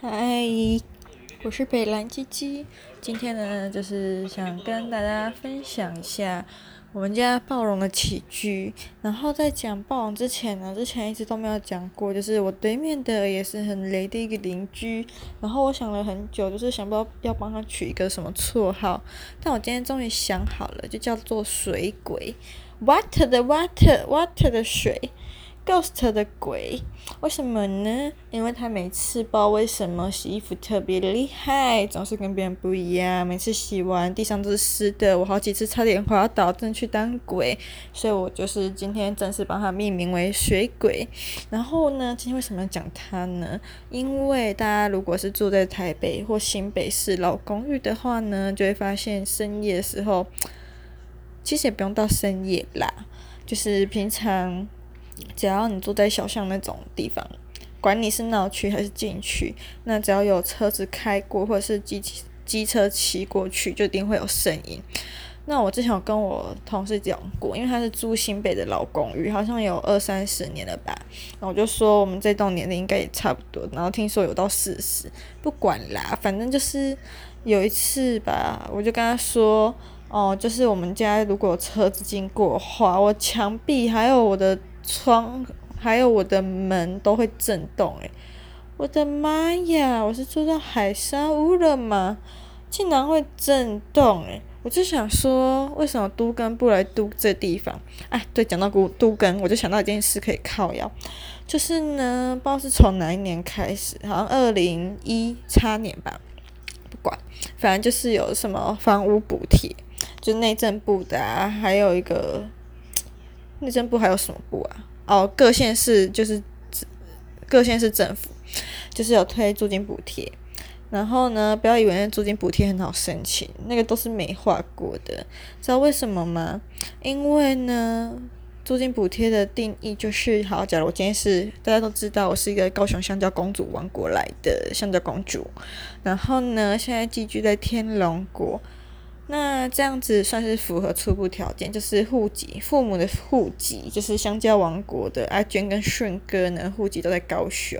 嗨，我是北蓝鸡鸡。今天呢，就是想跟大家分享一下我们家暴龙的起居。然后在讲暴龙之前呢，之前一直都没有讲过，就是我对面的也是很雷的一个邻居。然后我想了很久，就是想不到要帮他取一个什么绰号。但我今天终于想好了，就叫做水鬼，water 的 water，water 的水。Ghost 的鬼，为什么呢？因为他每次不知道为什么洗衣服特别厉害，总是跟别人不一样。每次洗完地上都是湿的，我好几次差点滑倒，正去当鬼。所以我就是今天正式把它命名为水鬼。然后呢，今天为什么要讲它呢？因为大家如果是住在台北或新北市老公寓的话呢，就会发现深夜的时候，其实也不用到深夜啦，就是平常。只要你住在小巷那种地方，管你是闹区还是禁区，那只要有车子开过或者是机机车骑过去，就一定会有声音。那我之前有跟我同事讲过，因为他是租新北的老公寓，好像有二三十年了吧。然后我就说我们这栋年龄应该也差不多。然后听说有到四十，不管啦，反正就是有一次吧，我就跟他说，哦，就是我们家如果车子经过的话，我墙壁还有我的。窗还有我的门都会震动，诶，我的妈呀！我是住在海沙屋了吗？竟然会震动，诶，我就想说，为什么都更不来都这地方？哎，对，讲到都都更，我就想到一件事可以靠腰，就是呢，不知道是从哪一年开始，好像二零一叉年吧，不管，反正就是有什么房屋补贴，就内政部的啊，还有一个。内政部还有什么部啊？哦，各县市就是各县市政府，就是有推租金补贴。然后呢，不要以为那租金补贴很好申请，那个都是美化过的。知道为什么吗？因为呢，租金补贴的定义就是，好，假如我今天是大家都知道，我是一个高雄香蕉公主王国来的香蕉公主，然后呢，现在寄居在天龙国。那这样子算是符合初步条件，就是户籍，父母的户籍就是香蕉王国的阿娟跟顺哥呢，户籍都在高雄，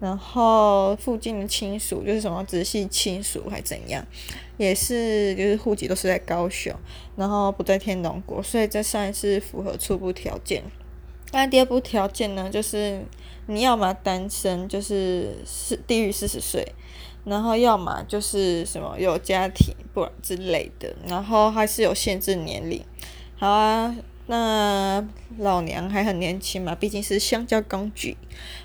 然后附近的亲属就是什么直系亲属还怎样，也是就是户籍都是在高雄，然后不在天龙国，所以这算是符合初步条件。那第二步条件呢，就是你要么单身，就是是低于四十岁。然后要么就是什么有家庭，不之类的，然后还是有限制年龄。好啊，那老娘还很年轻嘛，毕竟是香蕉工具。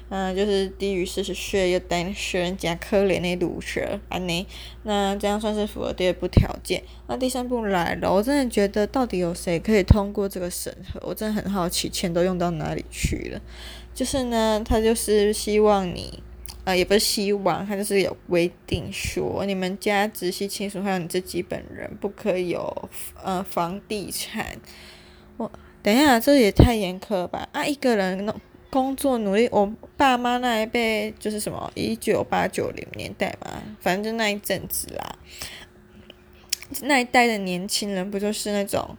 嗯、就是低于四十岁又单身加可怜的鲁蛇安妮。那这样算是符合第二步条件。那第三步来了，我真的觉得到底有谁可以通过这个审核？我真的很好奇，钱都用到哪里去了？就是呢，他就是希望你。呃，也不是希望，他就是有规定说，你们家直系亲属还有你自己本人不可以有呃房地产。我等一下，这也太严苛吧？啊，一个人工作努力，我爸妈那一辈就是什么一九八九零年代嘛，反正就那一阵子啦。那一代的年轻人不就是那种，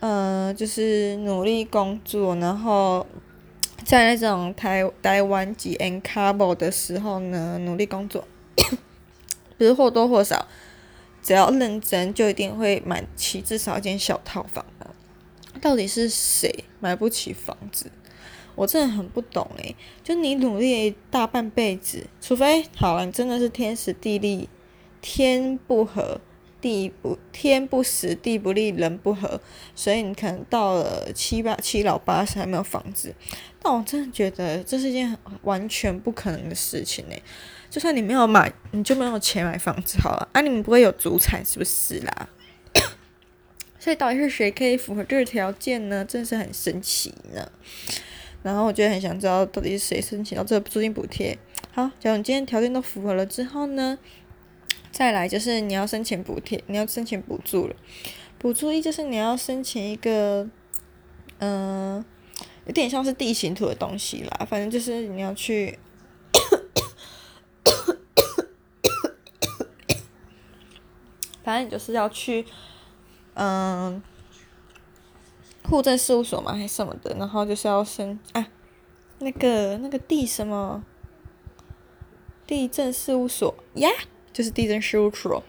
呃，就是努力工作，然后。在那种台台湾籍 N couple 的时候呢，努力工作，不是或多或少，只要认真就一定会买起至少一间小套房的。到底是谁买不起房子？我真的很不懂诶。就你努力大半辈子，除非好了，你真的是天时地利天不合。地不天不时，地不利，人不和，所以你可能到了七八七老八十还没有房子，但我真的觉得这是一件完全不可能的事情呢。就算你没有买，你就没有钱买房子好了，啊，你们不会有祖产是不是啦？所以到底是谁可以符合这个条件呢？真是很神奇呢。然后我就很想知道到底是谁申请到这个租金补贴。好，假如你今天条件都符合了之后呢？再来就是你要申请补贴，你要申请补助了。补助一就是你要申请一个，嗯、有点像是地形图的东西啦。反正就是你要去，反正你就是要去，嗯、户政事务所嘛，还是什么的。然后就是要申啊，那个那个地什么。地政事务所呀，就是地震事务所，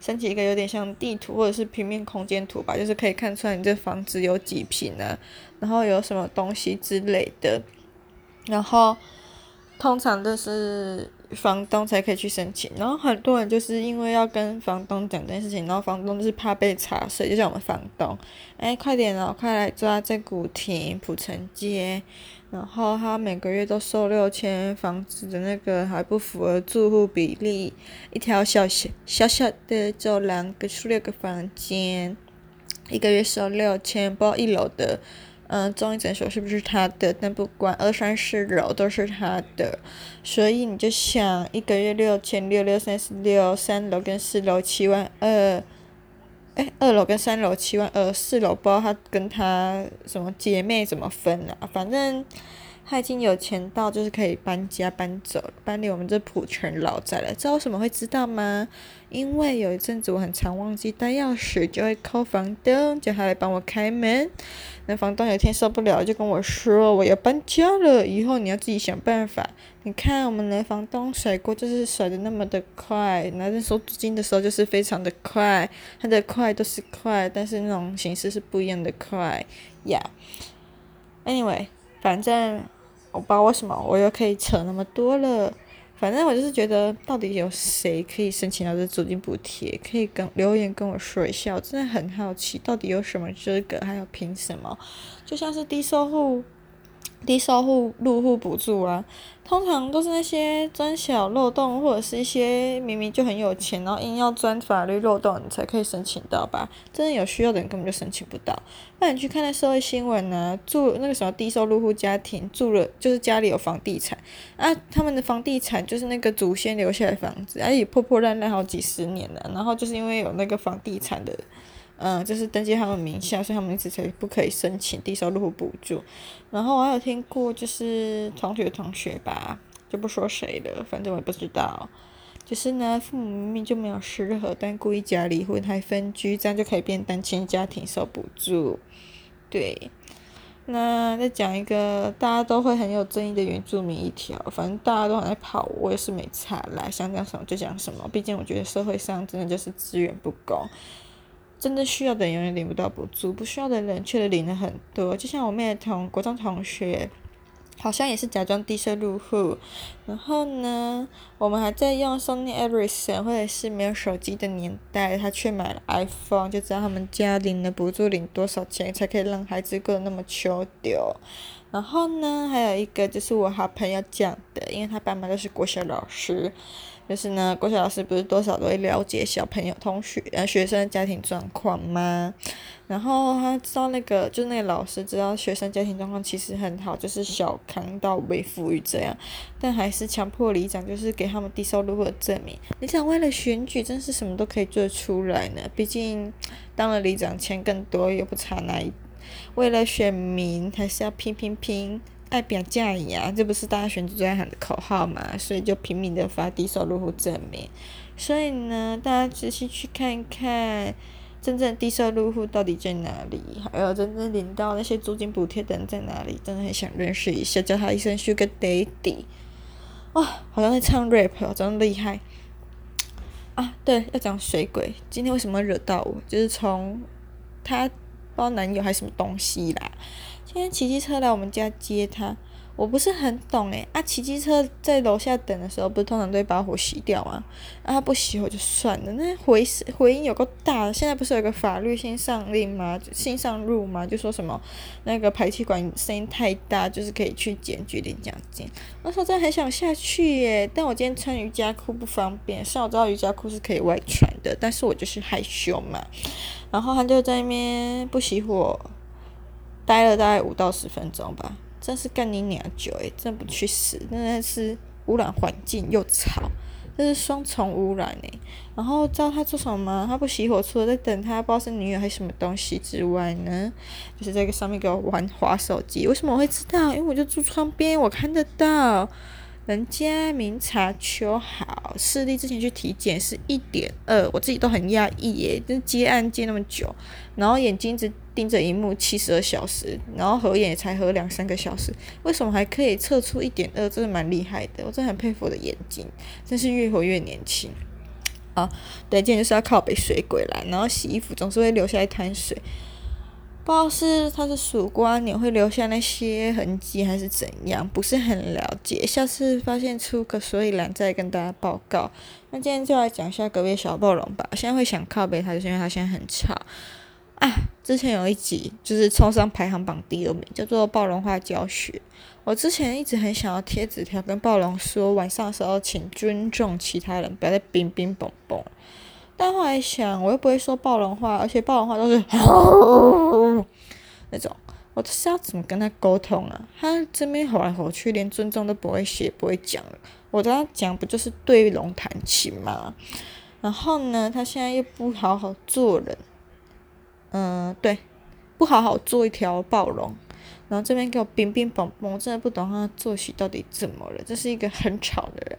申请一个有点像地图或者是平面空间图吧，就是可以看出来你这房子有几平啊，然后有什么东西之类的，然后通常都是。房东才可以去申请，然后很多人就是因为要跟房东讲这件事情，然后房东就是怕被查税，就像我们房东，哎，快点哦，快来抓这古亭、普城街，然后他每个月都收六千，房子的那个还不符合住户比例，一条小小小小的走廊，跟十六个房间，一个月收六千，不知道一楼的。嗯，中医诊所是不是他的？但不管二三四楼都是他的，所以你就想一个月六千六六三十六，三楼跟四楼七万二，哎，二楼跟三楼七万二，四楼不知道他跟他什么姐妹怎么分啊？反正。他已经有钱到，就是可以搬家搬走，搬离我们这普泉老宅了。知道为什么会知道吗？因为有一阵子我很常忘记带钥匙，就会扣房东，叫他来帮我开门。那房东有一天受不了，就跟我说：“我要搬家了，以后你要自己想办法。”你看我们的房东甩锅就是甩得那么的快，拿着收租金的时候就是非常的快，他的快都是快，但是那种形式是不一样的快呀。Yeah. Anyway，反正。我不知道为什么我又可以扯那么多了，反正我就是觉得，到底有谁可以申请到这租金补贴？可以跟留言跟我说一下，我真的很好奇，到底有什么资格，还有凭什么？就像是低收入。低收入入户补助啊，通常都是那些钻小漏洞，或者是一些明明就很有钱，然后硬要钻法律漏洞，你才可以申请到吧？真的有需要的人根本就申请不到。那你去看那社会新闻啊，住那个什么低收入户家庭住了，就是家里有房地产啊，他们的房地产就是那个祖先留下来的房子，而且破破烂烂好几十年了，然后就是因为有那个房地产的。嗯，就是登记他们名下，所以他们一直才不可以申请低收入户补助。然后我还有听过，就是同学同学吧，就不说谁了，反正我也不知道。就是呢，父母明明就没有适合，但故意假离婚还分居，这样就可以变单亲家庭受补助。对，那再讲一个大家都会很有争议的原住民一条，反正大家都很爱跑，我也是没差啦，想讲什么就讲什么。毕竟我觉得社会上真的就是资源不公。真的需要的人永远领不到补助，不需要的人却领了很多。就像我妹的同国中同学，好像也是假装低收入户，然后呢，我们还在用 Sony Ericsson 或者是没有手机的年代，他却买了 iPhone，就知道他们家领的补助领多少钱，才可以让孩子过得那么秋丢。然后呢，还有一个就是我好朋友讲的，因为他爸妈都是国小老师。就是呢，国小老师不是多少都会了解小朋友、同学、呃学生家庭状况吗？然后他知道那个，就那个老师知道学生家庭状况其实很好，就是小康到微富裕这样，但还是强迫里长就是给他们低收入户的证明。里长为了选举，真是什么都可以做出来呢。毕竟当了里长钱更多，又不差那一，为了选民还是要拼拼拼。爱表嫁呀，这不是大家选举最爱喊的口号嘛？所以就拼命的发低收入户证明。所以呢，大家仔细去看看，真正低收入户到底在哪里？还有真正领到那些租金补贴的人在哪里？真的很想认识一下，叫他一声 Sugar Daddy。哇，好像在唱 rap，真厉害。啊，对，要讲水鬼。今天为什么惹到我？就是从他不知道男友还是什么东西啦？今天骑机车来我们家接他，我不是很懂诶。啊，骑机车在楼下等的时候，不是通常都会把火熄掉吗？啊，他不熄火就算了，那回回音有够大。现在不是有个法律新上令吗？新上路吗？就说什么那个排气管声音太大，就是可以去检举领奖金。我说真的很想下去耶，但我今天穿瑜伽裤不方便。虽然我知道瑜伽裤是可以外穿的，但是我就是害羞嘛。然后他就在那边不熄火。待了大概五到十分钟吧，真是干你娘久诶，真不去死，真的是污染环境又吵，这是双重污染诶。然后知道他做什么吗？他不熄火，除了在等他，不知道是女友还是什么东西之外呢，就是在这个上面给我玩滑手机。为什么我会知道？因为我就住窗边，我看得到，人家明察秋毫。视力之前去体检是一点二，我自己都很讶异耶，就接案接那么久，然后眼睛只盯着荧幕七十二小时，然后合眼也才合两三个小时，为什么还可以测出一点二？真的蛮厉害的，我真的很佩服我的眼睛，真是越活越年轻。啊，对，今天就是要靠北水鬼来，然后洗衣服总是会留下一滩水。不知道是它是曙光，你会留下那些痕迹，还是怎样，不是很了解。下次发现出个所以然，再跟大家报告。那今天就来讲一下隔壁小暴龙吧。现在会想靠北它，就是因为它现在很吵。啊，之前有一集就是冲上排行榜第二名，叫做暴龙化教学。我之前一直很想要贴纸条跟暴龙说，晚上的时候请尊重其他人，不要再冰冰蹦蹦。但后来想，我又不会说暴龙话，而且暴龙话都是 那种，我这是要怎么跟他沟通啊？他这边吼来吼去，连尊重都不会写，不会讲了。我跟他讲，不就是对龙弹琴吗？然后呢，他现在又不好好做人，嗯、对，不好好做一条暴龙，然后这边给我冰冰蹦蹦，我真的不懂他作息到底怎么了。这是一个很吵的人。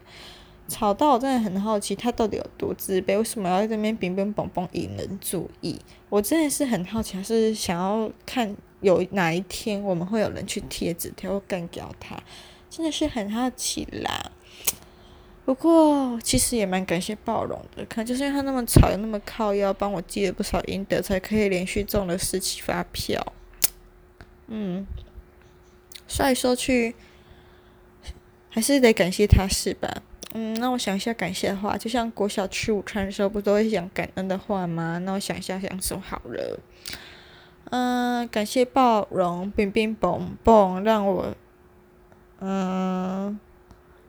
吵到我真的很好奇，他到底有多自卑？为什么要在这边乒乒乓乓引人注意？我真的是很好奇，还是想要看有哪一天我们会有人去贴纸条干掉他？真的是很好奇啦。不过其实也蛮感谢暴龙的，可能就是因为他那么吵又那么靠腰，帮我积了不少阴德，才可以连续中了十期发票。嗯，说来说去，还是得感谢他是吧？嗯，那我想一下感谢的话，就像国小吃午餐的时候，不都会讲感恩的话吗？那我想一下，想什么好了。嗯，感谢暴龙，冰冰蹦蹦，让我，嗯，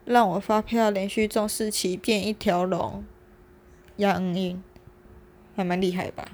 让我发票连续中四期变一条龙，杨颖，还蛮厉害吧？